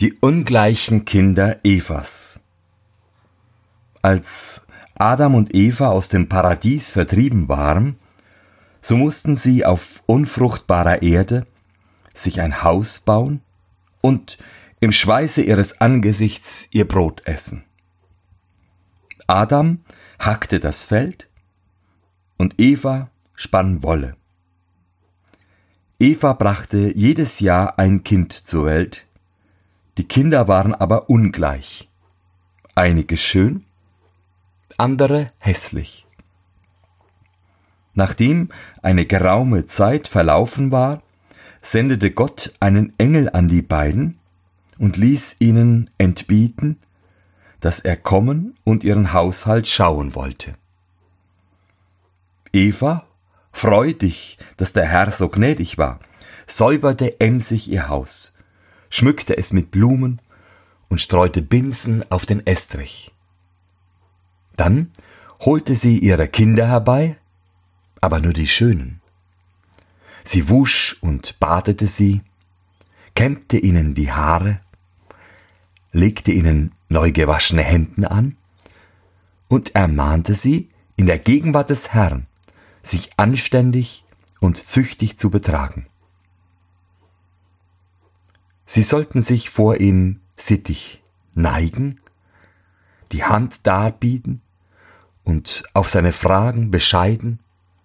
Die ungleichen Kinder Evas. Als Adam und Eva aus dem Paradies vertrieben waren, so mussten sie auf unfruchtbarer Erde sich ein Haus bauen und im Schweiße ihres Angesichts ihr Brot essen. Adam hackte das Feld und Eva spann Wolle. Eva brachte jedes Jahr ein Kind zur Welt, die Kinder waren aber ungleich. Einige schön, andere hässlich. Nachdem eine geraume Zeit verlaufen war, sendete Gott einen Engel an die beiden und ließ ihnen entbieten, dass er kommen und ihren Haushalt schauen wollte. Eva, freu dich, dass der Herr so gnädig war, säuberte emsig ihr Haus, schmückte es mit Blumen und streute Binsen auf den Estrich. Dann holte sie ihre Kinder herbei, aber nur die schönen. Sie wusch und badete sie, kämmte ihnen die Haare, legte ihnen neu gewaschene Hemden an und ermahnte sie, in der Gegenwart des Herrn, sich anständig und züchtig zu betragen. Sie sollten sich vor ihm sittig neigen, die Hand darbieten und auf seine Fragen bescheiden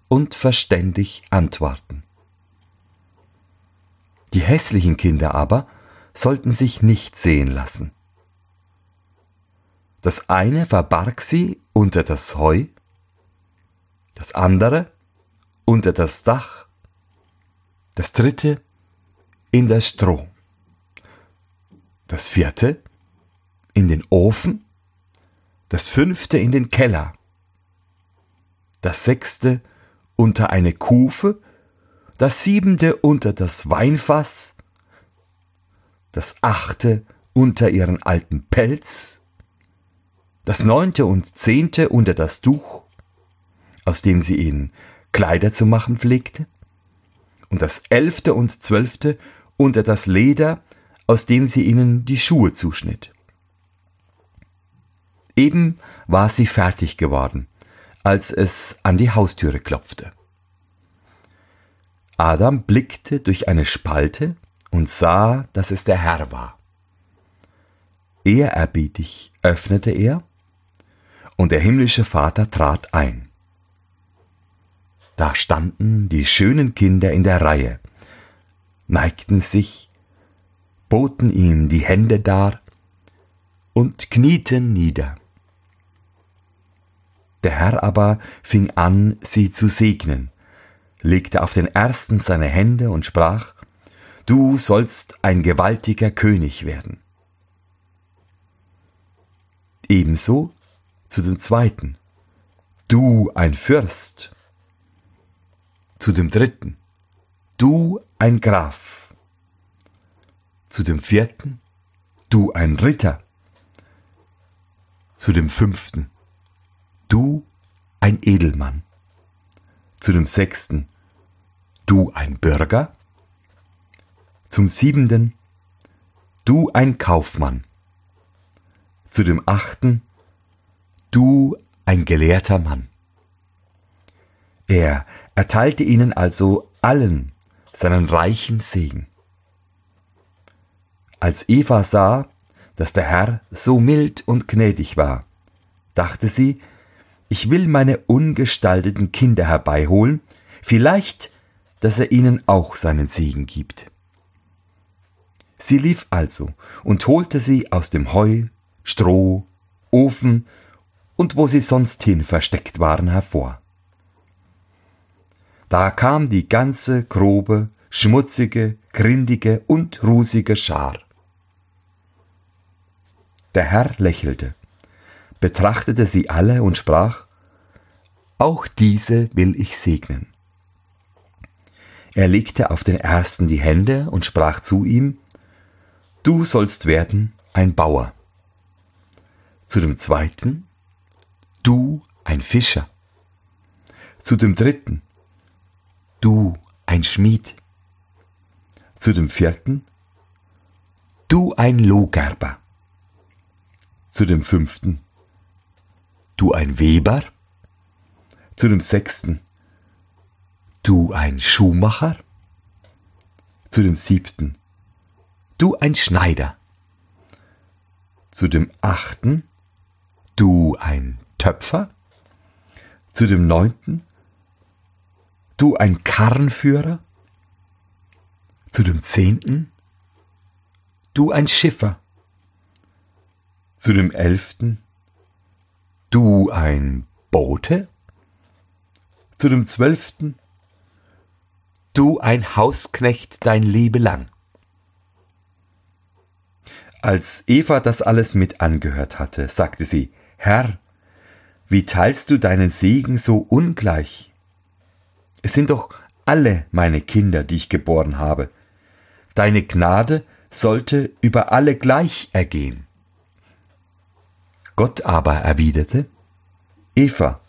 und verständig antworten. Die hässlichen Kinder aber sollten sich nicht sehen lassen. Das eine verbarg sie unter das Heu, das andere unter das Dach, das dritte in das Stroh das vierte in den Ofen, das fünfte in den Keller, das sechste unter eine Kufe, das siebente unter das Weinfass, das achte unter ihren alten Pelz, das neunte und zehnte unter das Tuch, aus dem sie ihnen Kleider zu machen pflegte, und das elfte und zwölfte unter das Leder, aus dem sie ihnen die Schuhe zuschnitt. Eben war sie fertig geworden, als es an die Haustüre klopfte. Adam blickte durch eine Spalte und sah, dass es der Herr war. Ehrerbietig öffnete er, und der himmlische Vater trat ein. Da standen die schönen Kinder in der Reihe, neigten sich boten ihm die Hände dar und knieten nieder. Der Herr aber fing an, sie zu segnen, legte auf den ersten seine Hände und sprach, Du sollst ein gewaltiger König werden. Ebenso zu dem zweiten, Du ein Fürst. Zu dem dritten, Du ein Graf zu dem vierten, du ein Ritter, zu dem fünften, du ein Edelmann, zu dem sechsten, du ein Bürger, zum siebenten, du ein Kaufmann, zu dem achten, du ein gelehrter Mann. Er erteilte ihnen also allen seinen reichen Segen. Als Eva sah, dass der Herr so mild und gnädig war, dachte sie, ich will meine ungestalteten Kinder herbeiholen, vielleicht, dass er ihnen auch seinen Segen gibt. Sie lief also und holte sie aus dem Heu, Stroh, Ofen und wo sie sonst hin versteckt waren hervor. Da kam die ganze grobe, schmutzige, grindige und rusige Schar. Der Herr lächelte, betrachtete sie alle und sprach, Auch diese will ich segnen. Er legte auf den ersten die Hände und sprach zu ihm, Du sollst werden ein Bauer. Zu dem zweiten, du ein Fischer. Zu dem dritten, du ein Schmied. Zu dem vierten, du ein Lohgerber. Zu dem fünften, du ein Weber. Zu dem sechsten, du ein Schuhmacher. Zu dem siebten, du ein Schneider. Zu dem achten, du ein Töpfer. Zu dem neunten, du ein Karrenführer. Zu dem zehnten, du ein Schiffer. Zu dem elften, du ein Bote. Zu dem zwölften, du ein Hausknecht dein Lebe lang. Als Eva das alles mit angehört hatte, sagte sie, Herr, wie teilst du deinen Segen so ungleich? Es sind doch alle meine Kinder, die ich geboren habe. Deine Gnade sollte über alle gleich ergehen. Gott aber erwiderte, Eva,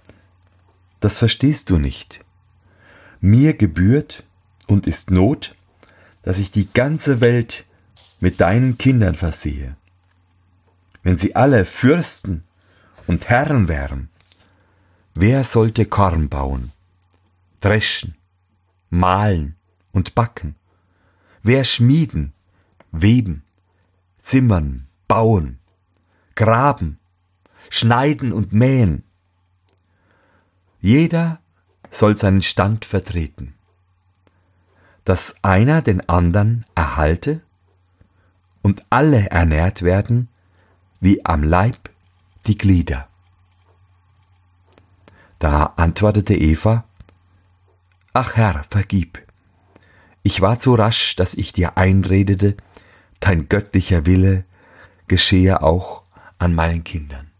das verstehst du nicht. Mir gebührt und ist Not, dass ich die ganze Welt mit deinen Kindern versehe. Wenn sie alle Fürsten und Herren wären, wer sollte Korn bauen, dreschen, mahlen und backen? Wer schmieden, weben, zimmern, bauen, graben, schneiden und mähen? Jeder soll seinen Stand vertreten, dass einer den anderen erhalte und alle ernährt werden, wie am Leib die Glieder. Da antwortete Eva, Ach Herr, vergib. Ich war zu rasch, dass ich dir einredete, dein göttlicher Wille geschehe auch an meinen Kindern.